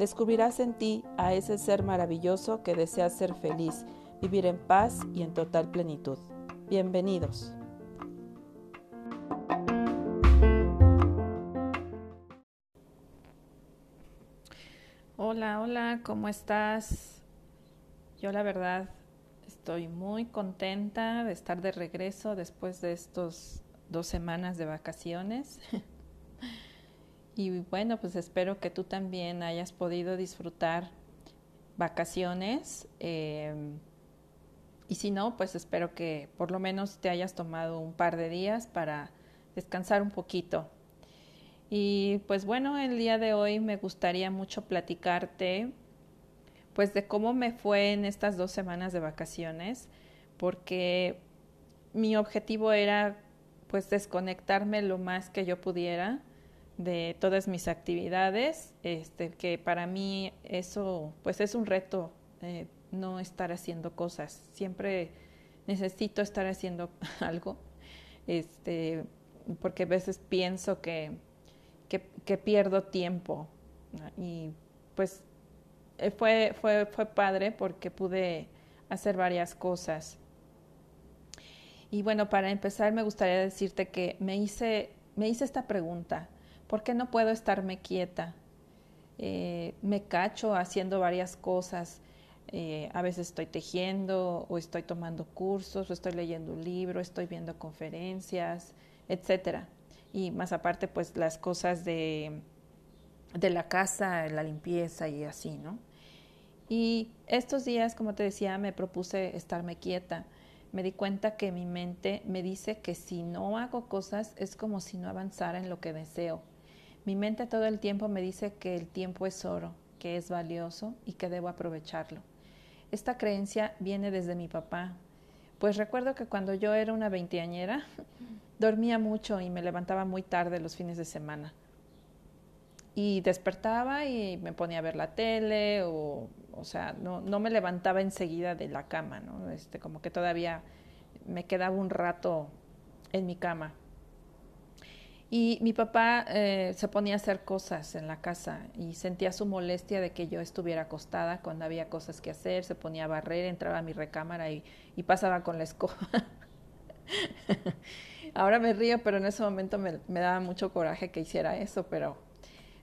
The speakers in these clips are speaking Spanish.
Descubrirás en ti a ese ser maravilloso que desea ser feliz, vivir en paz y en total plenitud. Bienvenidos. Hola, hola, ¿cómo estás? Yo la verdad estoy muy contenta de estar de regreso después de estos dos semanas de vacaciones. y bueno, pues espero que tú también hayas podido disfrutar vacaciones. Em, y si no, pues espero que por lo menos te hayas tomado un par de días para descansar un poquito. Y pues bueno, el día de hoy me gustaría mucho platicarte pues de cómo me fue en estas dos semanas de vacaciones, porque mi objetivo era pues desconectarme lo más que yo pudiera de todas mis actividades, este, que para mí eso pues es un reto eh, no estar haciendo cosas, siempre necesito estar haciendo algo, este, porque a veces pienso que, que, pierdo tiempo y pues eh, fue, fue, fue padre porque pude hacer varias cosas. Y bueno, para empezar me gustaría decirte que me hice, me hice esta pregunta, ¿por qué no puedo estarme quieta? Eh, me cacho haciendo varias cosas. Eh, a veces estoy tejiendo o estoy tomando cursos o estoy leyendo un libro, estoy viendo conferencias, etcétera. Y más aparte, pues las cosas de, de la casa, la limpieza y así, ¿no? Y estos días, como te decía, me propuse estarme quieta me di cuenta que mi mente me dice que si no hago cosas es como si no avanzara en lo que deseo. Mi mente todo el tiempo me dice que el tiempo es oro, que es valioso y que debo aprovecharlo. Esta creencia viene desde mi papá, pues recuerdo que cuando yo era una veinteañera dormía mucho y me levantaba muy tarde los fines de semana. Y despertaba y me ponía a ver la tele o o sea, no, no me levantaba enseguida de la cama, ¿no? Este, como que todavía me quedaba un rato en mi cama. Y mi papá eh, se ponía a hacer cosas en la casa y sentía su molestia de que yo estuviera acostada cuando había cosas que hacer, se ponía a barrer, entraba a mi recámara y, pasaba con la escoba. Ahora me río, pero en ese momento me, me daba mucho coraje que hiciera eso, pero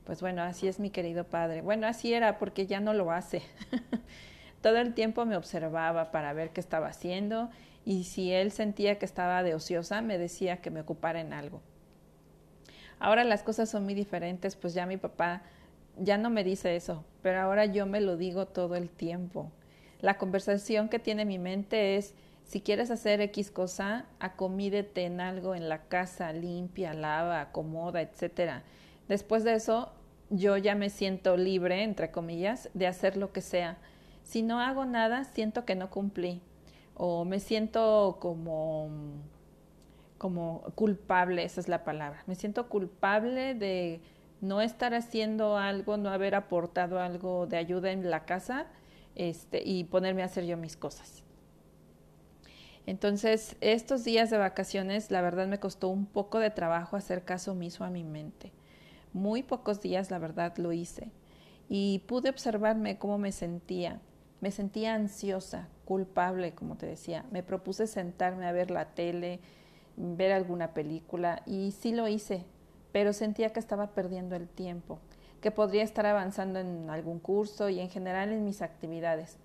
pues bueno, así es mi querido padre. Bueno, así era porque ya no lo hace. Todo el tiempo me observaba para ver qué estaba haciendo y si él sentía que estaba de ociosa, me decía que me ocupara en algo. Ahora las cosas son muy diferentes, pues ya mi papá ya no me dice eso, pero ahora yo me lo digo todo el tiempo. La conversación que tiene mi mente es, si quieres hacer X cosa, acomídete en algo en la casa, limpia, lava, acomoda, etcétera. Después de eso, yo ya me siento libre, entre comillas, de hacer lo que sea. Si no hago nada, siento que no cumplí o me siento como como culpable, esa es la palabra. Me siento culpable de no estar haciendo algo, no haber aportado algo de ayuda en la casa este, y ponerme a hacer yo mis cosas. Entonces, estos días de vacaciones, la verdad me costó un poco de trabajo hacer caso omiso a mi mente. Muy pocos días, la verdad, lo hice. Y pude observarme cómo me sentía. Me sentía ansiosa, culpable, como te decía. Me propuse sentarme a ver la tele, ver alguna película y sí lo hice, pero sentía que estaba perdiendo el tiempo, que podría estar avanzando en algún curso y en general en mis actividades.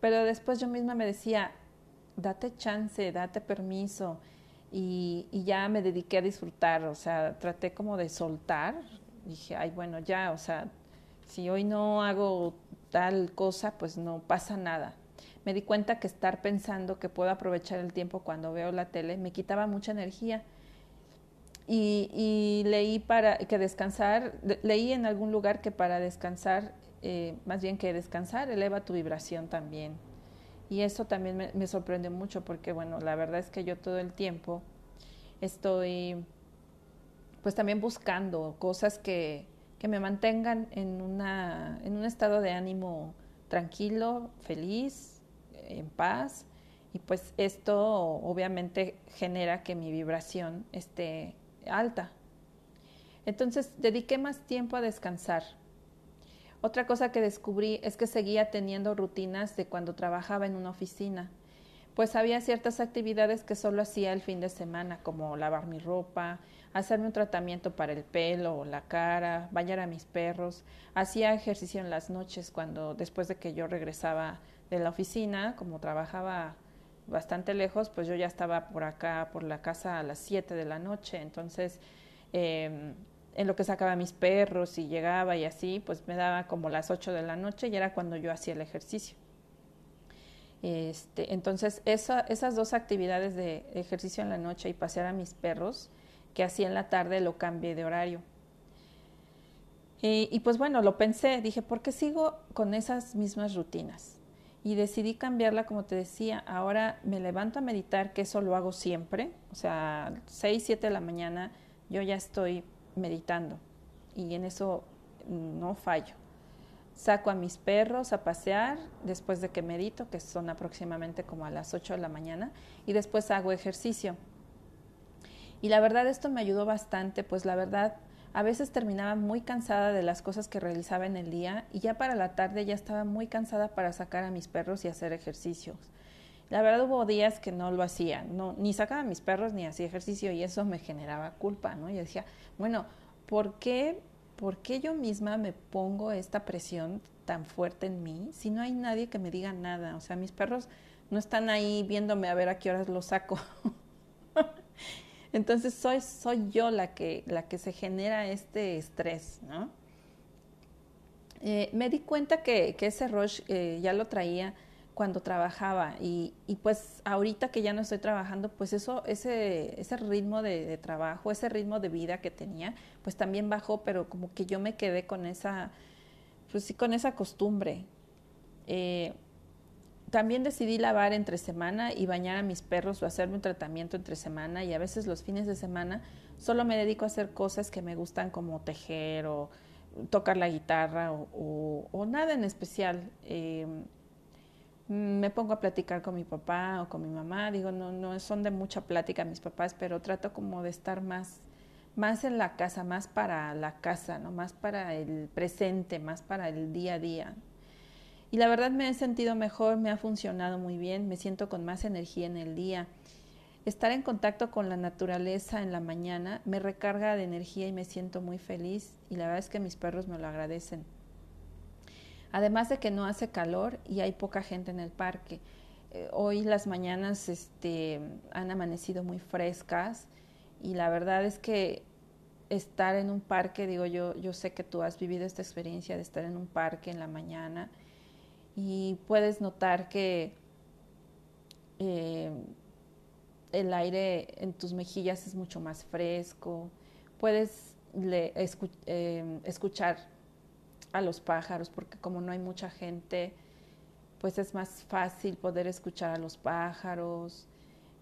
pero después yo misma me decía, date chance, date permiso. Y, y, ya me dediqué a disfrutar, o sea, traté como de soltar. Dije, ay, bueno, ya, o sea, si hoy no hago tal cosa, pues no pasa nada. Me di cuenta que estar pensando que puedo aprovechar el tiempo cuando veo la tele me quitaba mucha energía. Y, leí para que descansar, leí en algún lugar que para descansar, eh, más bien que descansar, eleva tu vibración también. Y eso también me, me sorprende mucho porque, bueno, la verdad es que yo todo el tiempo estoy, pues también buscando cosas que, que me mantengan en, una, en un estado de ánimo tranquilo, feliz, en paz. Y pues esto obviamente genera que mi vibración esté alta. Entonces dediqué más tiempo a descansar. Otra cosa que descubrí es que seguía teniendo rutinas de cuando trabajaba en una oficina, pues había ciertas actividades que solo hacía el fin de semana, como lavar mi ropa, hacerme un tratamiento para el pelo o la cara, bañar a mis perros. Hacía ejercicio en las noches cuando después de que yo regresaba de la oficina, como trabajaba bastante lejos, pues yo ya estaba por acá, por la casa a las 7 de la noche. Entonces, eh, en lo que sacaba mis perros y llegaba y así, pues me daba como las 8 de la noche y era cuando yo hacía el ejercicio. Este, entonces, esa, esas dos actividades de ejercicio en la noche y pasear a mis perros, que hacía en la tarde lo cambié de horario. Y, y, pues bueno, lo pensé, dije, ¿por qué sigo con esas mismas rutinas? Y decidí cambiarla, como te decía, ahora me levanto a meditar, que eso lo hago siempre, o sea, 6, 7 de la mañana yo ya estoy meditando y en eso no fallo. Saco a mis perros a pasear después de que medito, que son aproximadamente como a las 8 de la mañana, y después hago ejercicio. Y la verdad esto me ayudó bastante, pues la verdad a veces terminaba muy cansada de las cosas que realizaba en el día y ya para la tarde ya estaba muy cansada para sacar a mis perros y hacer ejercicios. La verdad hubo días que no lo hacía, no, ni sacaba a mis perros ni hacía ejercicio y eso me generaba culpa, ¿no? Yo decía, bueno, ¿por qué, ¿por qué yo misma me pongo esta presión tan fuerte en mí si no hay nadie que me diga nada? O sea, mis perros no están ahí viéndome a ver a qué horas los saco. Entonces soy, soy yo la que, la que se genera este estrés, ¿no? Eh, me di cuenta que, que ese rush eh, ya lo traía cuando trabajaba y, y, pues ahorita que ya no estoy trabajando, pues eso, ese, ese ritmo de, trabajo, ese ritmo de vida que tenía, pues también bajó, pero como que yo me quedé con esa, pues sí, con esa costumbre. Eh, también decidí lavar entre semana y bañar a mis perros o hacerme un tratamiento entre semana y a veces los fines de semana solo me dedico a hacer cosas que me gustan como tejer o tocar la guitarra o, o, o nada en especial. Eh, me pongo a platicar con mi papá o con mi mamá, digo, no, no son de mucha plática mis papás, pero trato como de estar más, más en la casa, más para la casa, ¿no? más para el presente, más para el día a día. Y la verdad me he sentido mejor, me ha funcionado muy bien, me siento con más energía en el día. Estar en contacto con la naturaleza en la mañana me recarga de energía y me siento muy feliz y la verdad es que mis perros me lo agradecen. Además de que no hace calor y hay poca gente en el parque. Eh, hoy las mañanas este, han amanecido muy frescas y la verdad es que estar en un parque, digo yo, yo sé que tú has vivido esta experiencia de estar en un parque en la mañana y puedes notar que eh, el aire en tus mejillas es mucho más fresco, puedes eh, escuchar a los pájaros, porque como no hay mucha gente, pues es más fácil poder escuchar a los pájaros,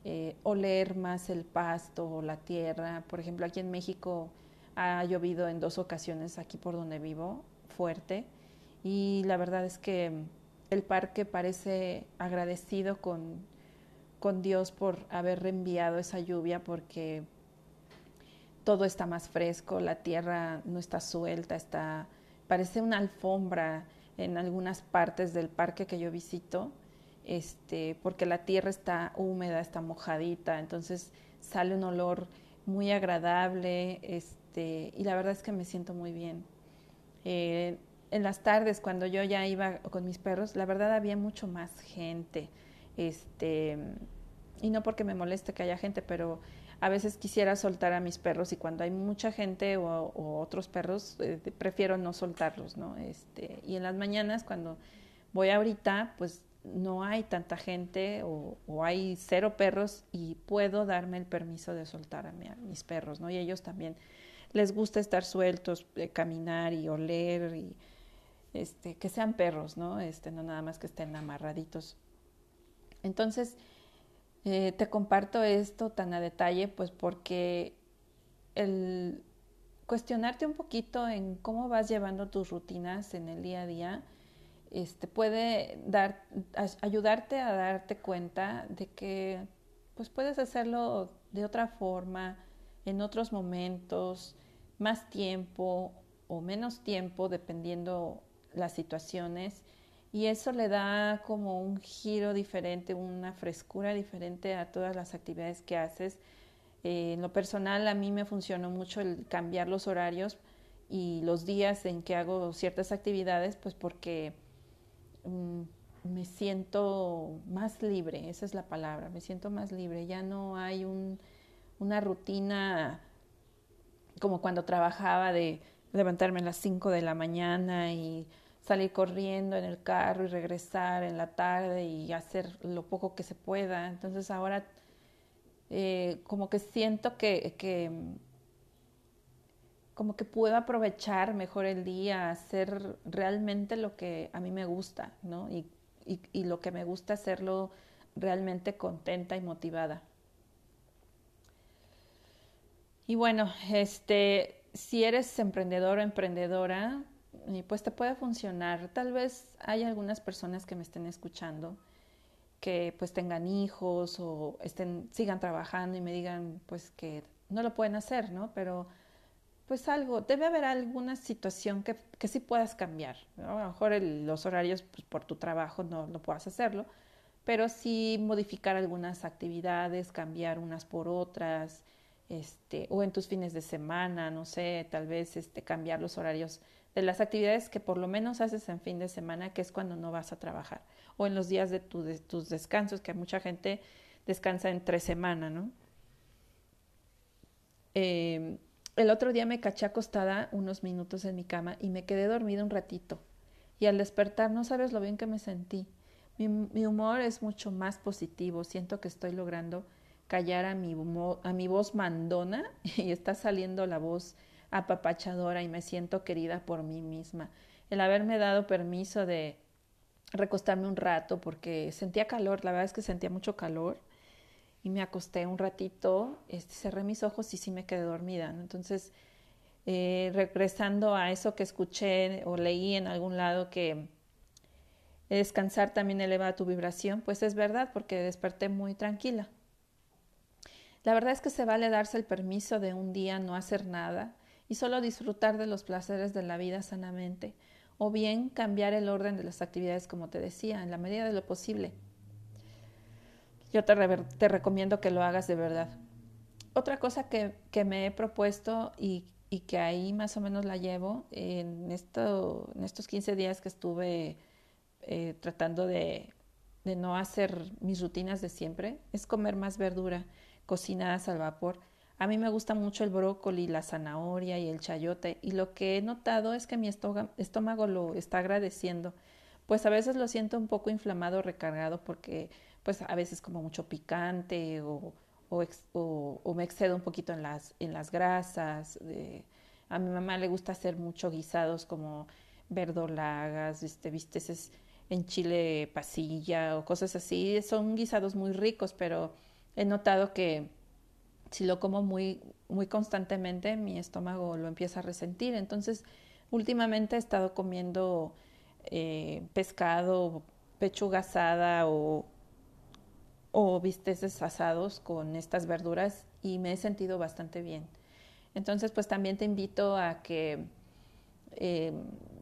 eh, oler más el pasto o la tierra. Por ejemplo, aquí en México ha llovido en dos ocasiones aquí por donde vivo, fuerte, y la verdad es que el parque parece agradecido con, con Dios por haber reenviado esa lluvia porque todo está más fresco, la tierra no está suelta, está parece una alfombra en algunas partes del parque que yo visito, este, porque la tierra está húmeda, está mojadita, entonces sale un olor muy agradable, este, y la verdad es que me siento muy bien. Eh, en las tardes cuando yo ya iba con mis perros, la verdad había mucho más gente. Este, y no porque me moleste que haya gente, pero a veces quisiera soltar a mis perros y cuando hay mucha gente o, otros perros, eh, prefiero no soltarlos, ¿no? Este, y en las mañanas cuando voy ahorita, pues no hay tanta gente o, hay cero perros y puedo darme el permiso de soltar a, mis perros, ¿no? Y ellos también les gusta estar sueltos, eh, caminar y oler y este, que sean perros, ¿no? Este, no nada más que estén amarraditos. Entonces, eh, te comparto esto tan a detalle, pues porque el cuestionarte un poquito en cómo vas llevando tus rutinas en el día a día, este, puede dar, ayudarte a darte cuenta de que pues puedes hacerlo de otra forma, en otros momentos, más tiempo o menos tiempo, dependiendo las situaciones y eso le da como un giro diferente, una frescura diferente a todas las actividades que haces. Eh, en lo personal a mí me funcionó mucho el cambiar los horarios y los días en que hago ciertas actividades, pues porque mm, me siento más libre, esa es la palabra, me siento más libre, ya no hay un, una rutina como cuando trabajaba de levantarme a las 5 de la mañana y salir corriendo en el carro y regresar en la tarde y hacer lo poco que se pueda. Entonces ahora eh, como que siento que, que, como que puedo aprovechar mejor el día, hacer realmente lo que a mí me gusta, ¿no? Y, y, y lo que me gusta hacerlo realmente contenta y motivada. Y bueno, este, si eres emprendedor o emprendedora, pues te puede funcionar. Tal vez hay algunas personas que me estén escuchando que pues tengan hijos o estén sigan trabajando y me digan pues que no lo pueden hacer, ¿no? Pero pues algo, debe haber alguna situación que, que sí puedas cambiar. A lo mejor los horarios pues, por tu trabajo no, no puedas hacerlo, pero sí modificar algunas actividades, cambiar unas por otras, este, o en tus fines de semana, no sé, tal vez este, cambiar los horarios de las actividades que por lo menos haces en fin de semana, que es cuando no vas a trabajar, o en los días de, tus descansos, que mucha gente descansa en tres semanas, ¿no? Em, el otro día me caché acostada unos minutos en mi cama y me quedé dormida un ratito. Y al despertar no sabes lo bien que me sentí. Mi, mi humor es mucho más positivo. Siento que estoy logrando callar a mi, a mi voz mandona y está saliendo la voz apapachadora y me siento querida por mí misma. El haberme dado permiso de recostarme un rato porque sentía calor, la verdad es que sentía mucho calor y me acosté un ratito, este, cerré mis ojos y sí me quedé dormida. Entonces, eh, regresando a eso que escuché o leí en algún lado que descansar también eleva tu vibración, pues es verdad porque desperté muy tranquila. La verdad es que se vale darse el permiso de un día no hacer nada y solo disfrutar de los placeres de la vida sanamente, o bien cambiar el orden de las actividades como te decía, en la medida de lo posible. Yo te, te recomiendo que lo hagas de verdad. Otra cosa que, que me he propuesto y, y, que ahí más o menos la llevo en, esto, en estos 15 días que estuve eh, tratando de, de no hacer mis rutinas de siempre, es comer más verdura cocinadas al vapor a mí me gusta mucho el brócoli, la zanahoria y el chayote y lo que he notado es que mi estómago lo está agradeciendo. Pues a veces lo siento un poco inflamado, recargado porque pues a veces como mucho picante o, o, me excedo un poquito en las, en las grasas. a mi mamá le gusta hacer mucho guisados como verdolagas, este, viste, es en chile pasilla o cosas así. Son guisados muy ricos, pero he notado que si lo como muy, muy constantemente, mi estómago lo empieza a resentir. Entonces, últimamente he estado comiendo eh, pescado, pechuga asada o, o bisteces asados con estas verduras y me he sentido bastante bien. Entonces, pues también te invito a que eh,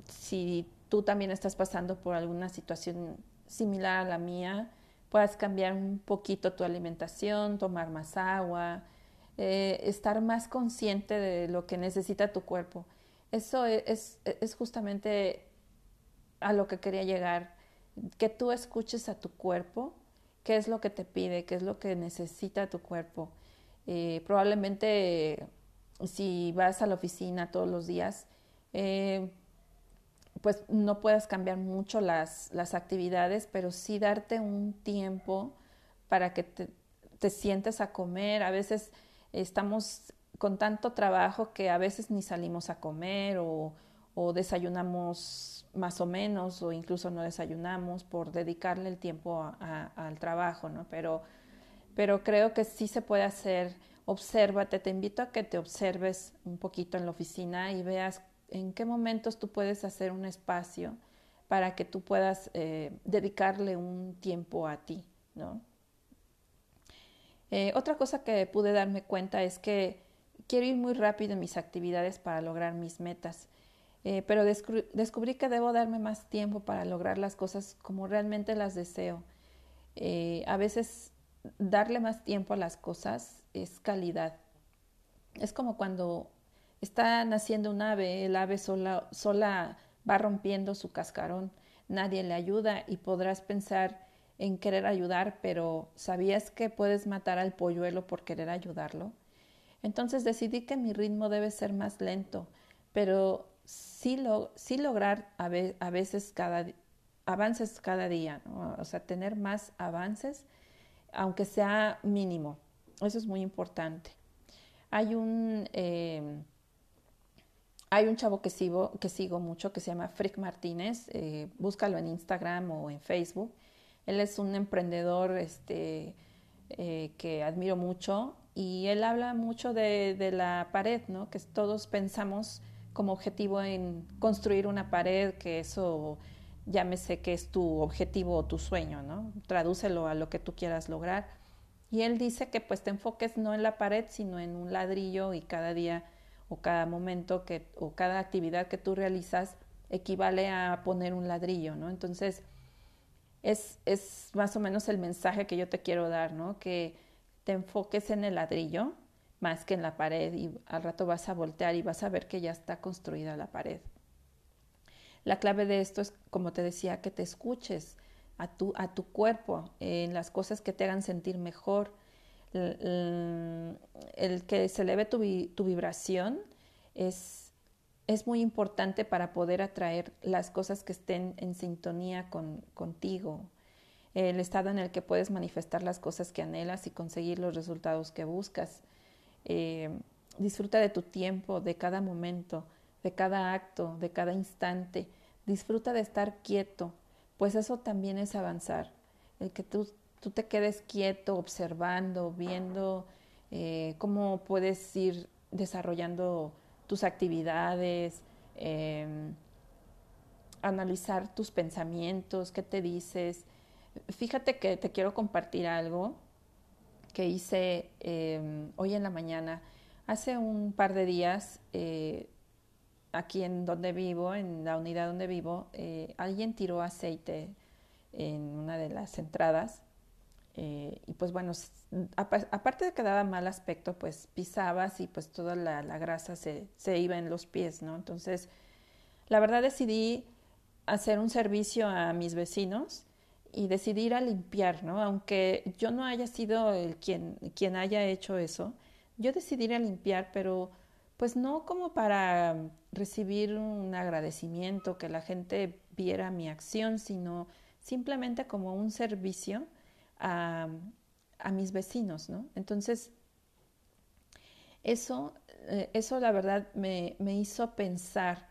si tú también estás pasando por alguna situación similar a la mía, puedas cambiar un poquito tu alimentación, tomar más agua, eh, estar más consciente de lo que necesita tu cuerpo. Eso e, es, justamente a lo que quería llegar, que tú escuches a tu cuerpo, qué es lo que te pide, qué es lo que necesita tu cuerpo. Eh, probablemente si vas a la oficina todos los días, eh, pues no puedas cambiar mucho las, las, actividades, pero sí darte un tiempo para que te, te sientes a comer. A veces estamos con tanto trabajo que a veces ni salimos a comer o, o desayunamos más o menos o incluso no desayunamos por dedicarle el tiempo al trabajo, ¿no? Pero, pero creo que sí se puede hacer. Obsérvate, te invito a que te observes un poquito en la oficina y veas en qué momentos tú puedes hacer un espacio para que tú puedas eh, dedicarle un tiempo a ti, ¿no? Eh, otra cosa que pude darme cuenta es que quiero ir muy rápido en mis actividades para lograr mis metas. Eh, pero descubrí que debo darme más tiempo para lograr las cosas como realmente las deseo. Eh, a veces darle más tiempo a las cosas es calidad. Es como cuando está naciendo un ave, el ave sola, sola va rompiendo su cascarón, nadie le ayuda y podrás pensar en querer ayudar, pero ¿sabías que puedes matar al polluelo por querer ayudarlo? Entonces decidí que mi ritmo debe ser más lento, pero sí, lo, sí lograr a, veces cada, avances cada día, o sea, tener más avances, aunque sea mínimo. Eso es muy importante. Hay un, eh, hay un chavo que sigo, que sigo mucho que se llama Frick Martínez, eh, búscalo en Instagram o en Facebook. Él es un emprendedor este, eh, que admiro mucho y él habla mucho de, de la pared, ¿no? que todos pensamos como objetivo en construir una pared, que eso llámese que es tu objetivo o tu sueño, ¿no? Tradúcelo a lo que tú quieras lograr. Y él dice que pues te enfoques no en la pared, sino en un ladrillo y cada día o cada momento que, o cada actividad que tú realizas equivale a poner un ladrillo, ¿no? Entonces, es, es más o menos el mensaje que yo te quiero dar, ¿no? Que te enfoques en el ladrillo más que en la pared y al rato vas a voltear y vas a ver que ya está construida la pared. La clave de esto es, como te decía, que te escuches a tu, a tu cuerpo en las cosas que te hagan sentir mejor. El, que se eleve tu, tu vibración es, es, muy importante para poder atraer las cosas que estén en sintonía con, contigo. El estado en el que puedes manifestar las cosas que anhelas y conseguir los resultados que buscas. Eh, disfruta de tu tiempo, de cada momento, de cada acto, de cada instante. Disfruta de estar quieto, pues eso también es avanzar. El que tú, tú te quedes quieto, observando, viendo eh, cómo puedes ir desarrollando tus actividades, em, analizar tus pensamientos, qué te dices. Fíjate que te quiero compartir algo que hice em, hoy en la mañana. Hace un par de días, eh, aquí en donde vivo, en la unidad donde vivo, eh, alguien tiró aceite en una de las entradas. Eh, y pues bueno, aparte de que daba mal aspecto, pues pisabas y pues toda la, grasa se, se, iba en los pies, ¿no? Entonces, la verdad decidí hacer un servicio a mis vecinos y decidir a limpiar, ¿no? Aunque yo no haya sido el quien, quien haya hecho eso, yo decidí a limpiar, pero pues no como para recibir un agradecimiento, que la gente viera mi acción, sino simplemente como un servicio a, mis vecinos, ¿no? Entonces, eso, eh, eso la verdad me, me hizo pensar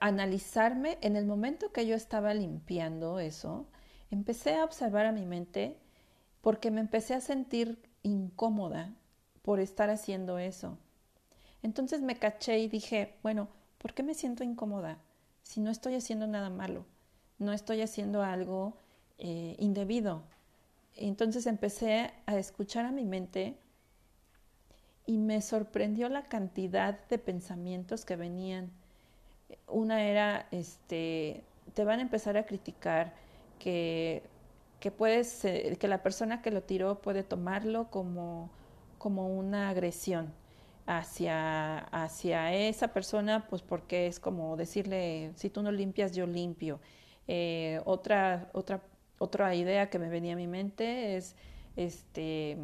analizarme en el momento que yo estaba limpiando eso, empecé a observar a mi mente porque me empecé a sentir incómoda por estar haciendo eso. Entonces me caché y dije, bueno, ¿por qué me siento incómoda si no estoy haciendo nada malo? No estoy haciendo algo eh, indebido. Entonces empecé a escuchar a mi mente y me sorprendió la cantidad de pensamientos que venían una era, este, te van a empezar a criticar que, que puedes, que la persona que lo tiró puede tomarlo como, como una agresión. hacia, hacia esa persona, pues porque es como decirle, si tú no limpias, yo limpio. Eh, otra, otra, otra idea que me venía a mi mente es, este,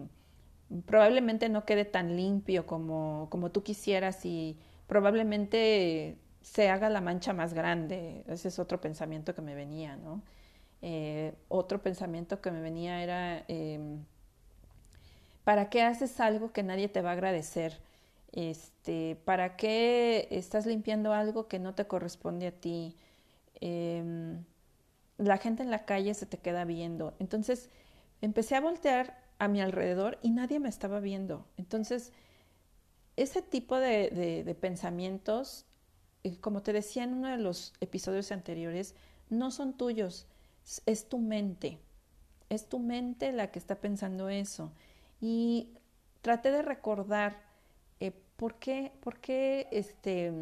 probablemente no quede tan limpio como, como tú quisieras y probablemente se haga la mancha más grande. Ese es otro pensamiento que me venía, ¿no? Eh, otro pensamiento que me venía era, em, ¿para qué haces algo que nadie te va a agradecer? Este, ¿Para qué estás limpiando algo que no te corresponde a ti? Em, la gente en la calle se te queda viendo. Entonces empecé a voltear a mi alrededor y nadie me estaba viendo. Entonces, ese tipo de, pensamientos, eh, como te decía en uno de los episodios anteriores, no son tuyos, es tu mente. Es tu mente la que está pensando eso. Y traté de recordar eh, por qué, por qué, este,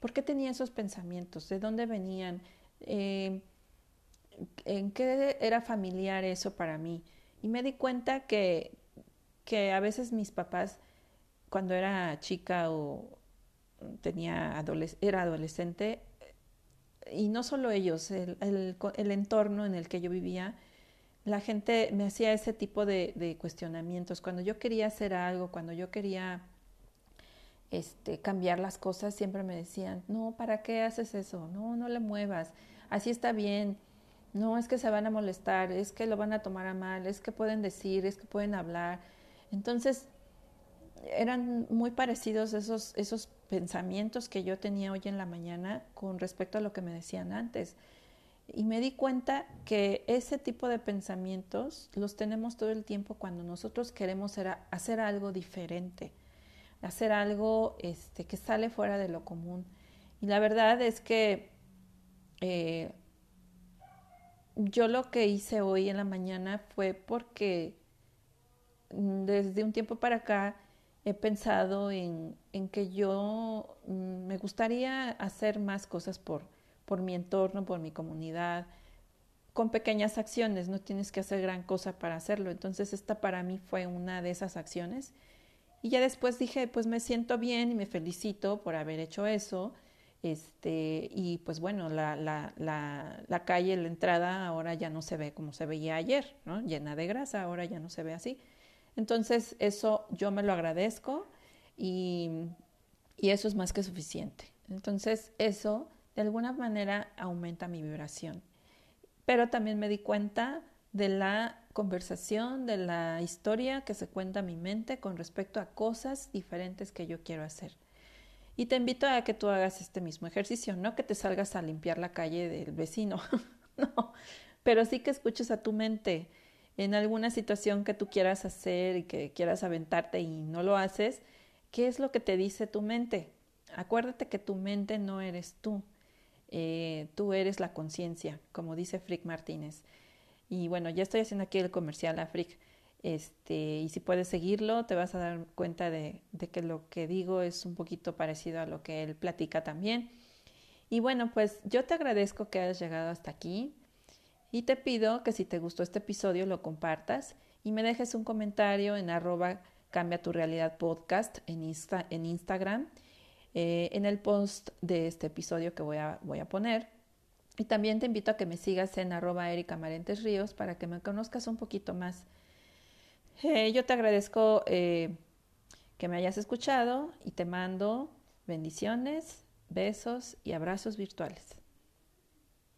por qué tenía esos pensamientos, de dónde venían, eh, en qué era familiar eso para mí. Y me di cuenta que, que a veces mis papás, cuando era chica o tenía era adolescente, y no solo ellos, el, el, entorno en el que yo vivía, la gente me hacía ese tipo de, de, cuestionamientos. Cuando yo quería hacer algo, cuando yo quería este, cambiar las cosas, siempre me decían, no, ¿para qué haces eso? No, no le muevas, así está bien no es que se van a molestar, es que lo van a tomar a mal, es que pueden decir, es que pueden hablar. Entonces, eran muy parecidos esos, esos pensamientos que yo tenía hoy en la mañana con respecto a lo que me decían antes. Y me di cuenta que ese tipo de pensamientos los tenemos todo el tiempo cuando nosotros queremos hacer algo diferente, hacer algo este, que sale fuera de lo común. Y la verdad es que eh, yo lo que hice hoy en la mañana fue porque desde un tiempo para acá he pensado en, en que yo mm, me gustaría hacer más cosas por, por mi entorno, por mi comunidad, con pequeñas acciones, no tienes que hacer gran cosa para hacerlo. Entonces esta para mí fue una de esas acciones. Y ya después dije, pues me siento bien y me felicito por haber hecho eso este, y pues bueno, la, la, la, la, calle, la entrada ahora ya no se ve como se veía ayer, ¿no? Llena de grasa, ahora ya no se ve así. Entonces, eso yo me lo agradezco y, y eso es más que suficiente. Entonces, eso de alguna manera aumenta mi vibración. Pero también me di cuenta de la conversación, de la historia que se cuenta en mi mente con respecto a cosas diferentes que yo quiero hacer. Y te invito a que tú hagas este mismo ejercicio, no que te salgas a limpiar la calle del vecino, no, pero sí que escuches a tu mente en alguna situación que tú quieras hacer y que quieras aventarte y no lo haces, ¿qué es lo que te dice tu mente? Acuérdate que tu mente no eres tú, eh, tú eres la conciencia, como dice Frick Martínez. Y bueno, ya estoy haciendo aquí el comercial a Frick. Este, y si puedes seguirlo, te vas a dar cuenta de, que lo que digo es un poquito parecido a lo que él platica también. Y bueno, pues yo te agradezco que hayas llegado hasta aquí y te pido que si te gustó este episodio lo compartas y me dejes un comentario en arroba cambia tu realidad podcast en, en Instagram, eh, en el post de este episodio que voy a, voy a poner. Y también te invito a que me sigas en arroba Erika Ríos para que me conozcas un poquito más eh, yo te agradezco eh, que me hayas escuchado y te mando bendiciones, besos y abrazos virtuales.